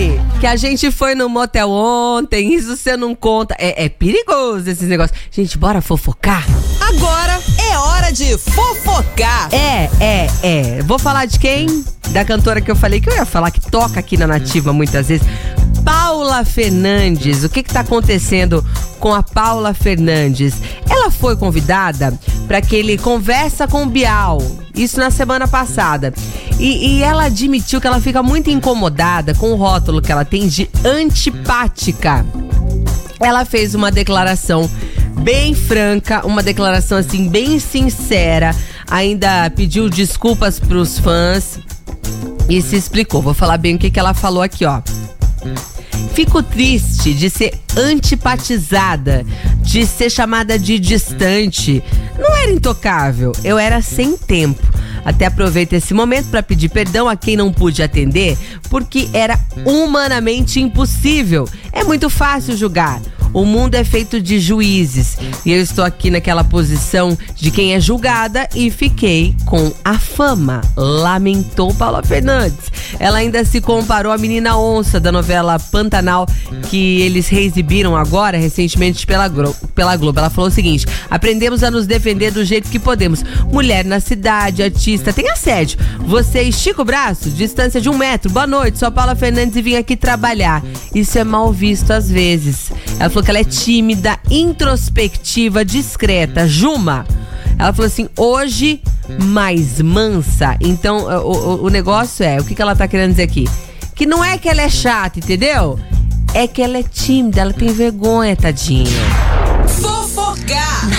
Dani, que a gente foi no motel ontem, isso você não conta. É, é perigoso esses negócios. Gente, bora fofocar? Agora é hora de fofocar. É, é, é. Vou falar de quem? Da cantora que eu falei que eu ia falar, que toca aqui na Nativa muitas vezes. Paula Fernandes. O que está acontecendo com a Paula Fernandes? Ela foi convidada para aquele Conversa com o Bial. Isso na semana passada. E, e, ela admitiu que ela fica muito incomodada com o rótulo que ela tem de antipática. Ela fez uma declaração bem franca, uma declaração assim bem sincera. Ainda pediu desculpas para os fãs e se explicou. Vou falar bem o que, que ela falou aqui, ó. Fico triste de ser antipatizada, de ser chamada de distante. Não era intocável, eu era sem tempo. Até aproveito esse momento para pedir perdão a quem não pude atender, porque era humanamente impossível. É muito fácil julgar. O mundo é feito de juízes e eu estou aqui naquela posição de quem é julgada e fiquei com a fama, lamentou Paula Fernandes. Ela ainda se comparou à menina onça da novela Pantanal que eles reexibiram agora recentemente pela, pela Globo. Ela falou o seguinte: aprendemos a nos defender do jeito que podemos. Mulher na cidade, artista, tem assédio. Você estica o braço, distância de um metro. Boa noite, sou a Paula Fernandes e vim aqui trabalhar. Isso é mal visto às vezes. Ela falou que ela é tímida, introspectiva, discreta. Juma. Ela falou assim: hoje mais mansa. Então, o, o, o negócio é: o que, que ela tá querendo dizer aqui? Que não é que ela é chata, entendeu? É que ela é tímida, ela tem vergonha, tadinha. Fofocar!